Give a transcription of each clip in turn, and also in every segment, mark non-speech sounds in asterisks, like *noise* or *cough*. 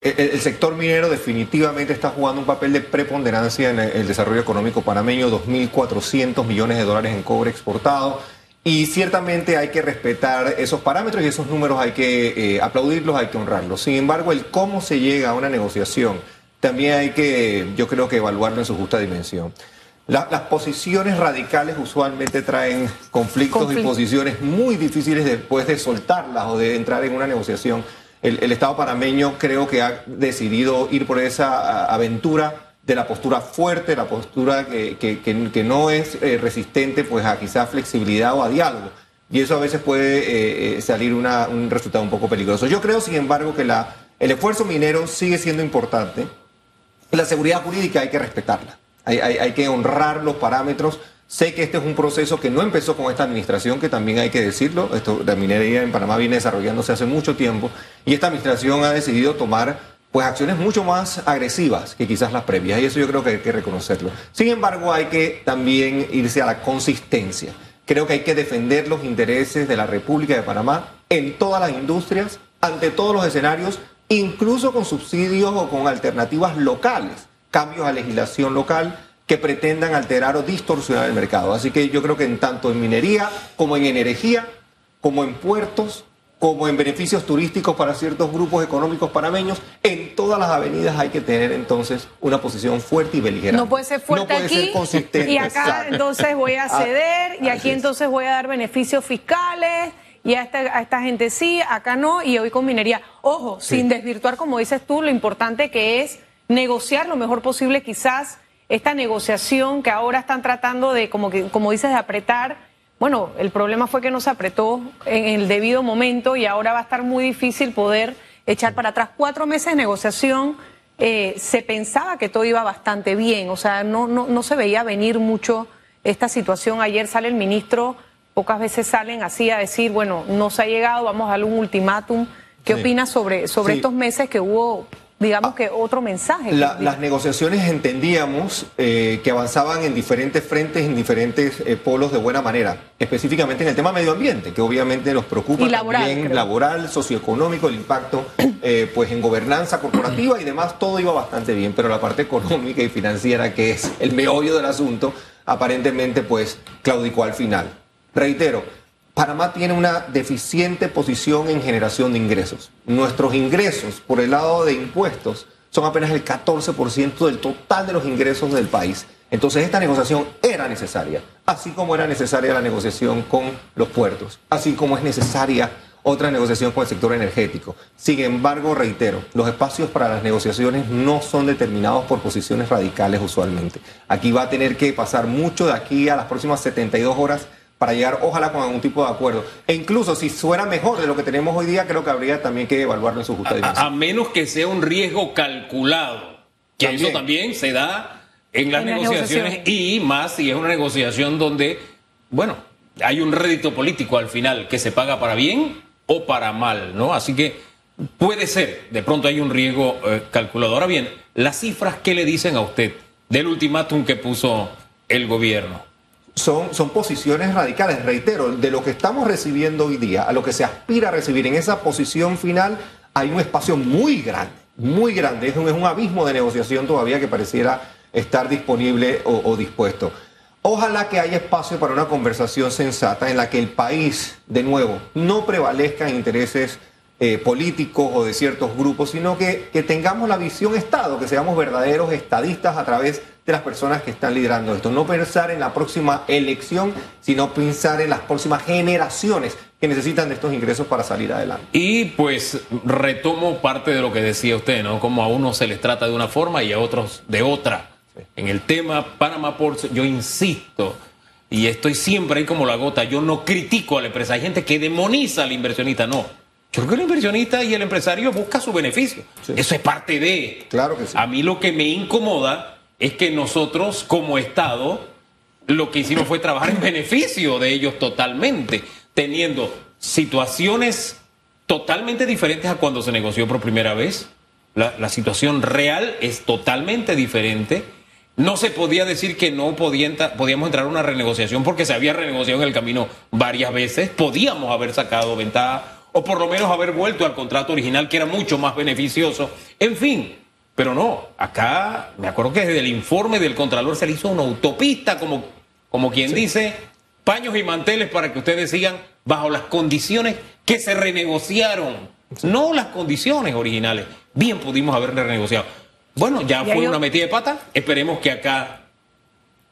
el, sector minero definitivamente está jugando un papel de preponderancia en el, desarrollo económico panameño, 2.400 millones de dólares en cobre exportado. Y ciertamente hay que respetar esos parámetros y esos números hay que eh, aplaudirlos, hay que honrarlos. Sin embargo, el cómo se llega a una negociación también hay que, yo creo que evaluarlo en su justa dimensión. las posiciones radicales usualmente traen conflictos y posiciones muy difíciles después de soltarlas o de entrar en una negociación el, Estado panameño creo que ha decidido ir por esa aventura de la postura fuerte, la postura que, que, no es eh, resistente pues a quizá flexibilidad o a diálogo. Y eso a veces puede eh, eh, salir una, un resultado un poco peligroso. Yo creo, sin embargo, que la, el esfuerzo minero sigue siendo importante. La seguridad jurídica hay que respetarla. Hay, hay, hay que honrar los parámetros Sé que este es un proceso que no empezó con esta administración, que también hay que decirlo. Esto, la minería en Panamá viene desarrollándose hace mucho tiempo y esta administración ha decidido tomar pues acciones mucho más agresivas que quizás las previas y eso yo creo que hay que reconocerlo. Sin embargo, hay que también irse a la consistencia. Creo que hay que defender los intereses de la República de Panamá en todas las industrias, ante todos los escenarios, incluso con subsidios o con alternativas locales, cambios a legislación local que pretendan alterar o distorsionar el mercado. Así que yo creo que en tanto en minería como en energía, como en puertos, como en beneficios turísticos para ciertos grupos económicos panameños, en todas las avenidas hay que tener entonces una posición fuerte y beligerante. No puede ser fuerte aquí y acá entonces voy a ah, ceder y aquí entonces voy a dar beneficios fiscales y a esta, a esta gente sí, acá no y hoy con minería. Ojo, sin desvirtuar como dices tú lo importante que es negociar lo mejor posible quizás esta negociación que ahora están tratando de, como, que, como dices, de apretar. Bueno, el problema fue que no se apretó en el debido momento y ahora va a estar muy difícil poder echar para atrás cuatro meses de negociación. Eh, se pensaba que todo iba bastante bien, o sea, no, no, no se veía venir mucho esta situación. Ayer sale el ministro, pocas veces salen así a decir, bueno, no se ha llegado, vamos a darle un ultimátum. ¿Qué opinas sobre, sobre estos meses que hubo digamos que otro mensaje. las negociaciones entendíamos eh, que avanzaban en diferentes frentes, en diferentes eh, polos de buena manera, específicamente en el tema medio ambiente, que obviamente nos preocupa laboral, también, laboral, socioeconómico, el impacto *coughs* eh, pues en gobernanza corporativa y demás, todo iba bastante bien, pero la parte económica y financiera, que es el meollo del asunto, aparentemente pues claudicó al final. Reitero, Panamá tiene una deficiente posición en generación de ingresos. Nuestros ingresos por el lado de impuestos son apenas el 14% del total de los ingresos del país. Entonces esta negociación era necesaria, así como era necesaria la negociación con los puertos, así como es necesaria otra negociación con el sector energético. Sin embargo, reitero, los espacios para las negociaciones no son determinados por posiciones radicales usualmente. Aquí va a tener que pasar mucho de aquí a las próximas 72 horas para llegar, ojalá, con algún tipo de acuerdo. E incluso si fuera mejor de lo que tenemos hoy día, creo que habría también que evaluarlo en su justa dimensión. A, menos que sea un riesgo calculado, que eso también se da en las negociaciones y más si es una negociación donde, bueno, hay un rédito político al final que se paga para bien o para mal, ¿no? Así que puede ser, de pronto hay un riesgo eh, calculado. Ahora bien, las cifras que le dicen a usted del ultimátum que puso el gobierno son, son posiciones radicales, reitero, de lo que estamos recibiendo hoy día, a lo que se aspira a recibir en esa posición final, hay un espacio muy grande, muy grande, es un, es un abismo de negociación todavía que pareciera estar disponible o, dispuesto. Ojalá que haya espacio para una conversación sensata en la que el país, de nuevo, no prevalezca en intereses eh, políticos o de ciertos grupos, sino que, que, tengamos la visión Estado, que seamos verdaderos estadistas a través de las personas que están liderando esto. No pensar en la próxima elección, sino pensar en las próximas generaciones que necesitan de estos ingresos para salir adelante. Y pues retomo parte de lo que decía usted, ¿no? Como a unos se les trata de una forma y a otros de otra. En el tema Panama Ports, yo insisto, y estoy siempre ahí como la gota, yo no critico a la empresa. Hay gente que demoniza al inversionista, no. Yo creo que el inversionista y el empresario busca su beneficio. Eso es parte de. Claro que sí. A mí lo que me incomoda es que nosotros como Estado lo que hicimos fue trabajar en beneficio de ellos totalmente, teniendo situaciones totalmente diferentes a cuando se negoció por primera vez. La, situación real es totalmente diferente. No se podía decir que no podíamos entrar a una renegociación porque se había renegociado en el camino varias veces. Podíamos haber sacado ventaja o por lo menos haber vuelto al contrato original que era mucho más beneficioso. En fin, pero no, acá me acuerdo que desde el informe del Contralor se le hizo una autopista, como, como quien dice, paños y manteles para que ustedes sigan bajo las condiciones que se renegociaron, no las condiciones originales. Bien pudimos haber renegociado. Bueno, ya fue una metida de pata, esperemos que acá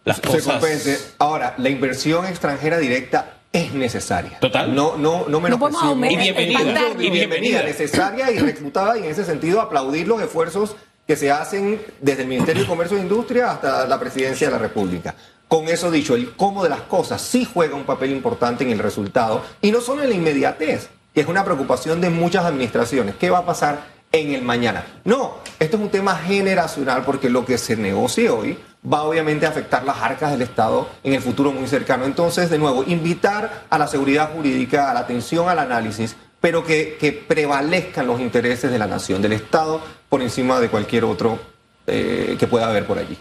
las cosas... Se Ahora, la inversión extranjera directa es necesaria. Total. No, no, no menos y bienvenida. Y bienvenida, necesaria y reclutada y en ese sentido aplaudir los esfuerzos que se hacen desde el Ministerio de Comercio e Industria hasta la Presidencia de la República. Con eso dicho, el cómo de las cosas sí juega un papel importante en el resultado y no solo en la inmediatez, que es una preocupación de muchas administraciones. ¿Qué va a pasar en el mañana? No, esto es un tema generacional porque lo que se negocie hoy va obviamente a afectar las arcas del Estado en el futuro muy cercano. Entonces, de nuevo, invitar a la seguridad jurídica, a la atención al análisis, pero que, prevalezcan los intereses de la nación, del Estado, por encima de cualquier otro eh, que pueda haber por allí.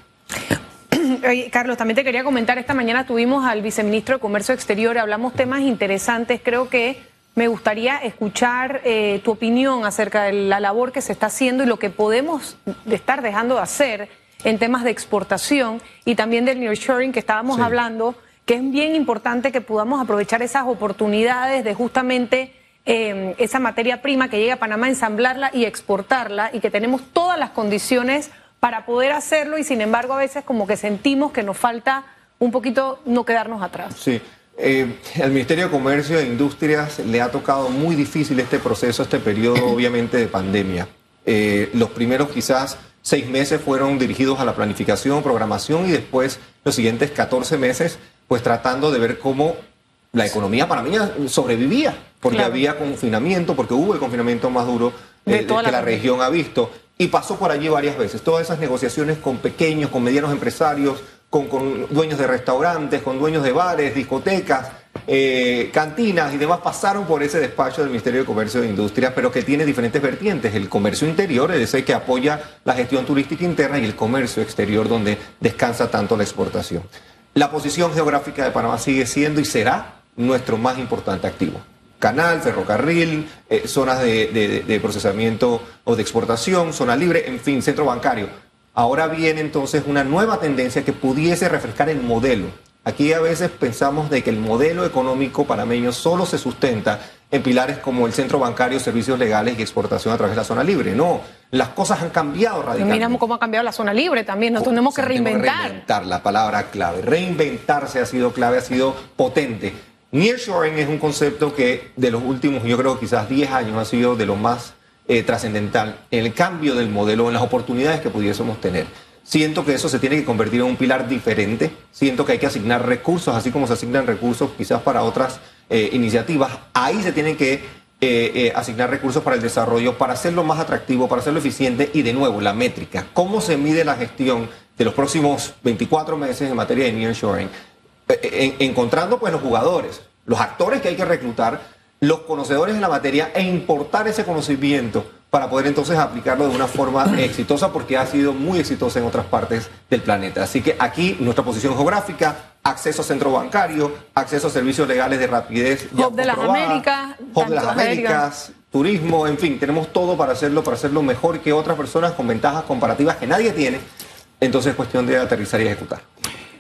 *clears throat* Carlos, también te quería comentar, esta mañana tuvimos al viceministro de Comercio Exterior, hablamos temas interesantes, creo que me gustaría escuchar eh, tu opinión acerca de la labor que se está haciendo y lo que podemos estar dejando de hacer en temas de exportación y también del nearshoring que estábamos hablando, que es bien importante que podamos aprovechar esas oportunidades de justamente eh, esa materia prima que llega a Panamá, ensamblarla y exportarla y que tenemos todas las condiciones para poder hacerlo y sin embargo a veces como que sentimos que nos falta un poquito no quedarnos atrás. Sí. Eh, al Ministerio de Comercio e Industrias le ha tocado muy difícil este proceso, este periodo *coughs* obviamente de pandemia. Eh, los primeros quizás seis meses fueron dirigidos a la planificación, programación y después los siguientes 14 meses pues tratando de ver cómo la economía panameña sobrevivía, porque había confinamiento, porque hubo el confinamiento más duro eh, que la región ha visto y pasó por allí varias veces. Todas esas negociaciones con pequeños, con medianos empresarios, con, dueños de restaurantes, con dueños de bares, discotecas, eh, cantinas y demás pasaron por ese despacho del Ministerio de Comercio e Industria, pero que tiene diferentes vertientes. El comercio interior, es ese que apoya la gestión turística interna, y el comercio exterior, donde descansa tanto la exportación. La posición geográfica de Panamá sigue siendo y será nuestro más importante activo canal, ferrocarril, eh, zonas de, procesamiento o de exportación, zona libre, en fin, centro bancario. Ahora viene entonces una nueva tendencia que pudiese refrescar el modelo. Aquí a veces pensamos de que el modelo económico panameño solo se sustenta en pilares como el centro bancario, servicios legales y exportación a través de la zona libre. No, las cosas han cambiado radicalmente. Miramos cómo ha cambiado la zona libre también, nos tenemos que reinventar. Reinventar, la palabra clave. Reinventarse ha sido clave, ha sido potente. Nearshoring es un concepto que de los últimos, yo creo quizás 10 años ha sido de lo más eh, trascendental en el cambio del modelo, en las oportunidades que pudiésemos tener. Siento que eso se tiene que convertir en un pilar diferente. Siento que hay que asignar recursos, así como se asignan recursos quizás para otras eh, iniciativas. Ahí se tienen que eh, asignar recursos para el desarrollo, para hacerlo más atractivo, para hacerlo eficiente y de nuevo la métrica. ¿Cómo se mide la gestión de los próximos 24 meses en materia de nearshoring? Encontrando pues los jugadores, los actores que hay que reclutar, los conocedores de la materia e importar ese conocimiento para poder entonces aplicarlo de una forma *coughs* exitosa porque ha sido muy exitosa en otras partes del planeta. Así que aquí nuestra posición geográfica, acceso a centro bancario, acceso a servicios legales de rapidez. Hub de las Américas. Hub de las Américas, turismo, en fin, tenemos todo para hacerlo, para hacerlo mejor que otras personas con ventajas comparativas que nadie tiene. Entonces es cuestión de aterrizar y ejecutar.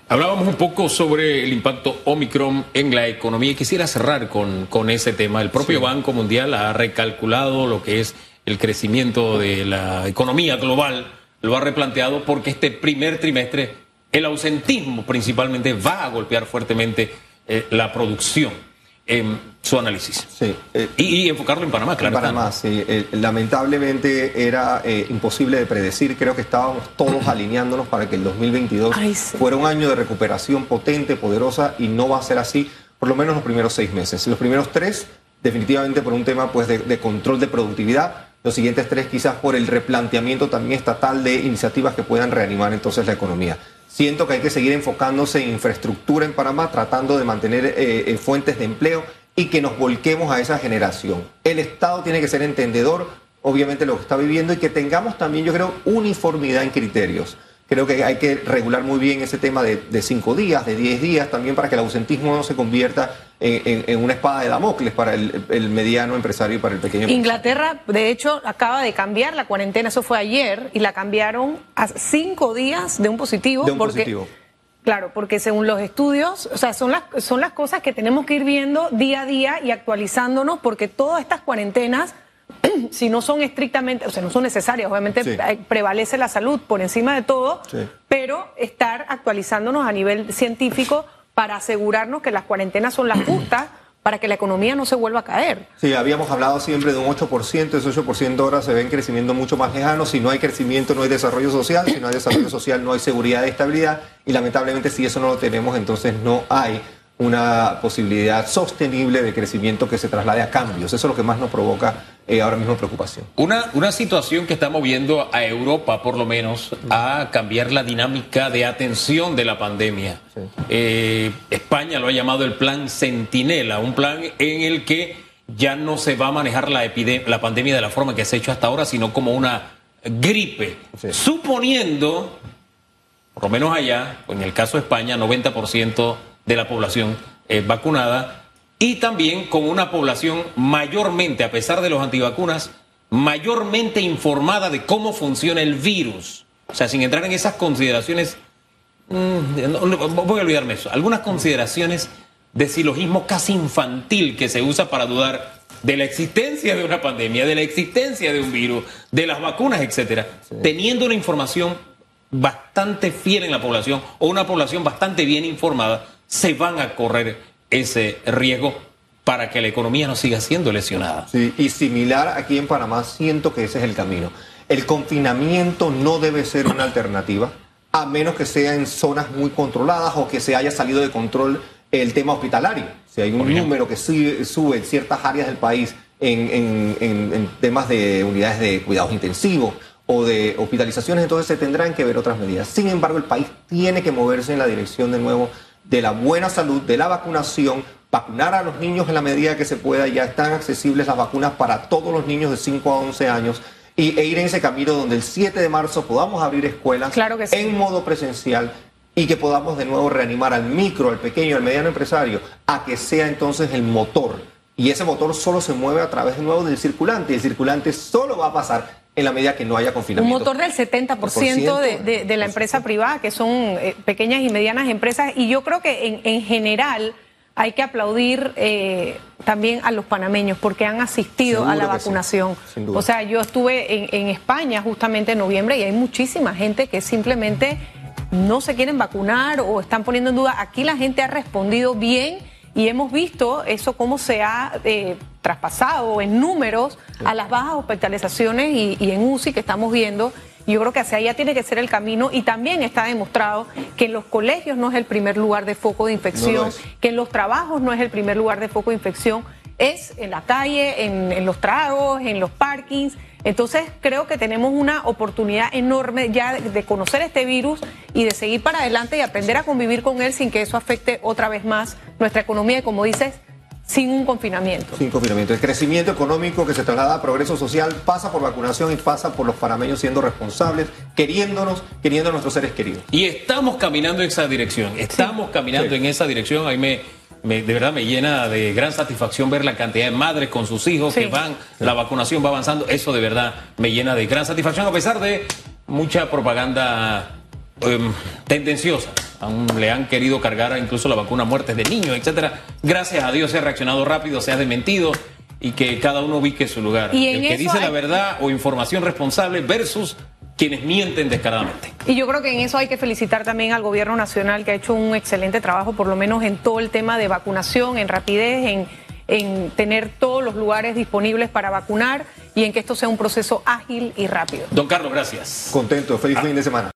Hablábamos un poco sobre el impacto Omicron en la economía y quisiera cerrar con, con ese tema. El propio Banco Mundial ha recalculado lo que es el crecimiento de la economía global, lo ha replanteado porque este primer trimestre el ausentismo principalmente va a golpear fuertemente eh, la producción en su análisis. Sí. Eh, y, enfocarlo en Panamá, claro. En Panamá, sí. Eh, lamentablemente era eh, imposible de predecir. Creo que estábamos todos *clears throat* alineándonos para que el 2022 fuera un año de recuperación potente, poderosa, y no va a ser así por lo menos los primeros seis meses. Los primeros tres, definitivamente por un tema pues, de, de control de productividad. Los siguientes tres quizás por el replanteamiento también estatal de iniciativas que puedan reanimar entonces la economía. Siento que hay que seguir enfocándose en infraestructura en Panamá, tratando de mantener eh, eh, fuentes de empleo y que nos volquemos a esa generación. El Estado tiene que ser entendedor, obviamente, lo que está viviendo y que tengamos también, yo creo, uniformidad en criterios. Creo que hay que regular muy bien ese tema de, cinco días, de diez días, también para que el ausentismo no se convierta en, una espada de Damocles para el, mediano empresario y para el pequeño empresario. Inglaterra, de hecho, acaba de cambiar la cuarentena, eso fue ayer, y la cambiaron a cinco días de un positivo. De un positivo. Claro, porque según los estudios, o sea, son las, son las cosas que tenemos que ir viendo día a día y actualizándonos, porque todas estas cuarentenas si no son estrictamente, o sea, no son necesarias, obviamente prevalece la salud por encima de todo, pero estar actualizándonos a nivel científico para asegurarnos que las cuarentenas son las justas *clears throat* para que la economía no se vuelva a caer. Sí, habíamos hablado siempre de un 8%, ese 8% ahora se ve en crecimiento mucho más lejano, si no hay crecimiento no hay desarrollo social, si no hay desarrollo social no hay seguridad y estabilidad, y lamentablemente si eso no lo tenemos, entonces no hay una posibilidad sostenible de crecimiento que se traslade a cambios. Eso es lo que más nos provoca eh, ahora mismo preocupación. Una, una situación que está moviendo a Europa, por lo menos, a cambiar la dinámica de atención de la pandemia. Eh, España lo ha llamado el plan Centinela, un plan en el que ya no se va a manejar la, la pandemia de la forma que se ha hecho hasta ahora, sino como una gripe, suponiendo, por lo menos allá, en el caso de España, 90% de la población eh, vacunada y también con una población mayormente, a pesar de los antivacunas, mayormente informada de cómo funciona el virus. O sea, sin entrar en esas consideraciones, mm, voy a olvidarme eso, algunas consideraciones de silogismo casi infantil que se usa para dudar de la existencia de una pandemia, de la existencia de un virus, de las vacunas, etcétera, teniendo una información bastante fiel en la población o una población bastante bien informada se van a correr ese riesgo para que la economía no siga siendo lesionada. Sí, y similar aquí en Panamá, siento que ese es el camino. El confinamiento no debe ser una alternativa, a menos que sea en zonas muy controladas o que se haya salido de control el tema hospitalario. Si hay un número que sube, en ciertas áreas del país en, en temas de unidades de cuidados intensivos o de hospitalizaciones, entonces se tendrán que ver otras medidas. Sin embargo, el país tiene que moverse en la dirección de nuevo de la buena salud, de la vacunación, vacunar a los niños en la medida que se pueda, ya están accesibles las vacunas para todos los niños de 5 a 11 años y, e ir en ese camino donde el 7 de marzo podamos abrir escuelas en modo presencial y que podamos de nuevo reanimar al micro, al pequeño, al mediano empresario, a que sea entonces el motor. Y ese motor solo se mueve a través de nuevo del circulante. Y el circulante solo va a pasar en la medida que no haya confinamiento. Un motor del 70% de, de, la empresa privada, que son eh, pequeñas y medianas empresas, y yo creo que en, en general hay que aplaudir eh, también a los panameños porque han asistido a la vacunación. o sea, yo estuve en, en España justamente en noviembre y hay muchísima gente que simplemente no se quieren vacunar o están poniendo en duda. Aquí la gente ha respondido bien y hemos visto eso cómo se ha eh, traspasado en números a las bajas hospitalizaciones y, en UCI que estamos viendo. Yo creo que hacia allá tiene que ser el camino y también está demostrado que en los colegios no es el primer lugar de foco de infección, que en los trabajos no es el primer lugar de foco de infección, es en la calle, en, en los tragos, en los parkings entonces creo que tenemos una oportunidad enorme ya de conocer este virus y de seguir para adelante y aprender a convivir con él sin que eso afecte otra vez más nuestra economía y como dices, sin un confinamiento. Sin confinamiento. El crecimiento económico que se traslada a progreso social pasa por vacunación y pasa por los panameños siendo responsables, queriéndonos, queriendo a nuestros seres queridos. Y estamos caminando en esa dirección, estamos caminando en esa dirección. Ahí me de verdad me llena de gran satisfacción ver la cantidad de madres con sus hijos que van, la vacunación va avanzando. Eso de verdad me llena de gran satisfacción, a pesar de mucha propaganda em, tendenciosa. Aún le han querido cargar incluso la vacuna a muertes de niños, etcétera. Gracias a Dios se ha reaccionado rápido, se ha desmentido y que cada uno ubique su lugar. ¿Y El que dice la verdad o información responsable versus quienes mienten descaradamente. Y yo creo que en eso hay que felicitar también al gobierno nacional que ha hecho un excelente trabajo, por lo menos en todo el tema de vacunación, en rapidez, en, en tener todos los lugares disponibles para vacunar y en que esto sea un proceso ágil y rápido. Don Carlos, gracias. Contento, feliz fin de semana.